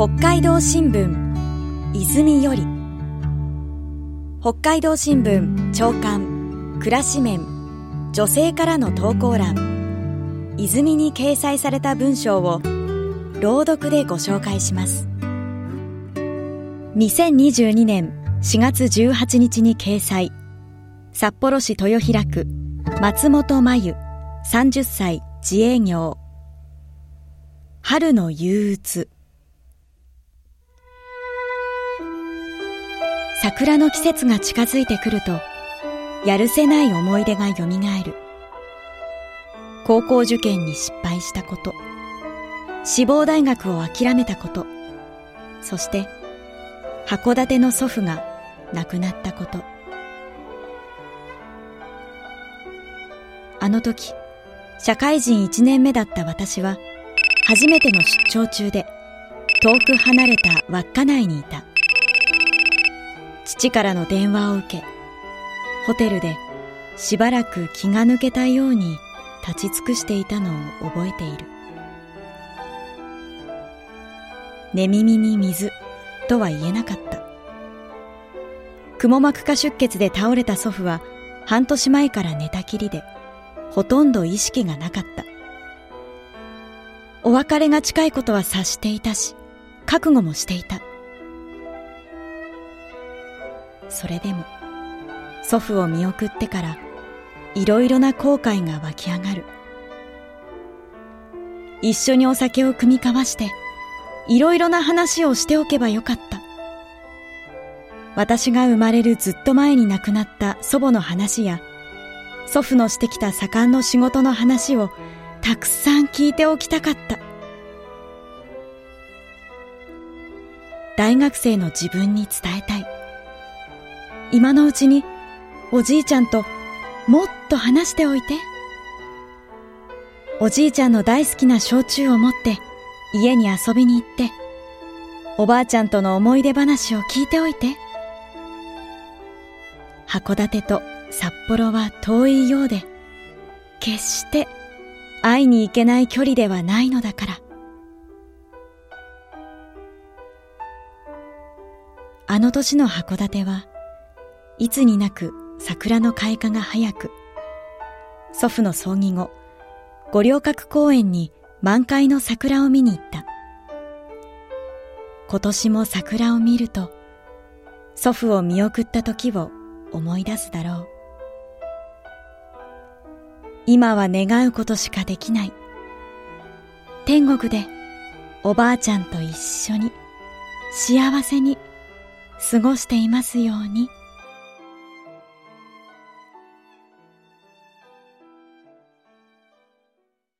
北海道新聞泉より。北海道新聞長官暮らし面女性からの投稿欄。泉に掲載された文章を朗読でご紹介します。2022年4月18日に掲載。札幌市豊平区松本真由30歳自営業。春の憂鬱。桜の季節が近づいてくるとやるせない思い出がよみがえる。高校受験に失敗したこと志望大学を諦めたことそして函館の祖父が亡くなったこと。あの時社会人1年目だった私は初めての出張中で遠く離れた稚内にいた。父からの電話を受けホテルでしばらく気が抜けたように立ち尽くしていたのを覚えている。寝耳に水とは言えなかった。くも膜下出血で倒れた祖父は半年前から寝たきりでほとんど意識がなかった。お別れが近いことは察していたし覚悟もしていた。それでも祖父を見送ってからいろいろな後悔が湧き上がる。一緒にお酒を酌み交わしていろいろな話をしておけばよかった。私が生まれるずっと前に亡くなった祖母の話や祖父のしてきた盛んの仕事の話をたくさん聞いておきたかった。大学生の自分に伝えたい。今のうちにおじいちゃんともっと話しておいて。おじいちゃんの大好きな焼酎を持って家に遊びに行っておばあちゃんとの思い出話を聞いておいて。函館と札幌は遠いようで決して会いに行けない距離ではないのだから。あの年の函館はいつになく桜の開花が早く。祖父の葬儀後五稜郭公園に満開の桜を見に行った。今年も桜を見ると祖父を見送った時を思い出すだろう。今は願うことしかできない。天国でおばあちゃんと一緒に幸せに過ごしていますように。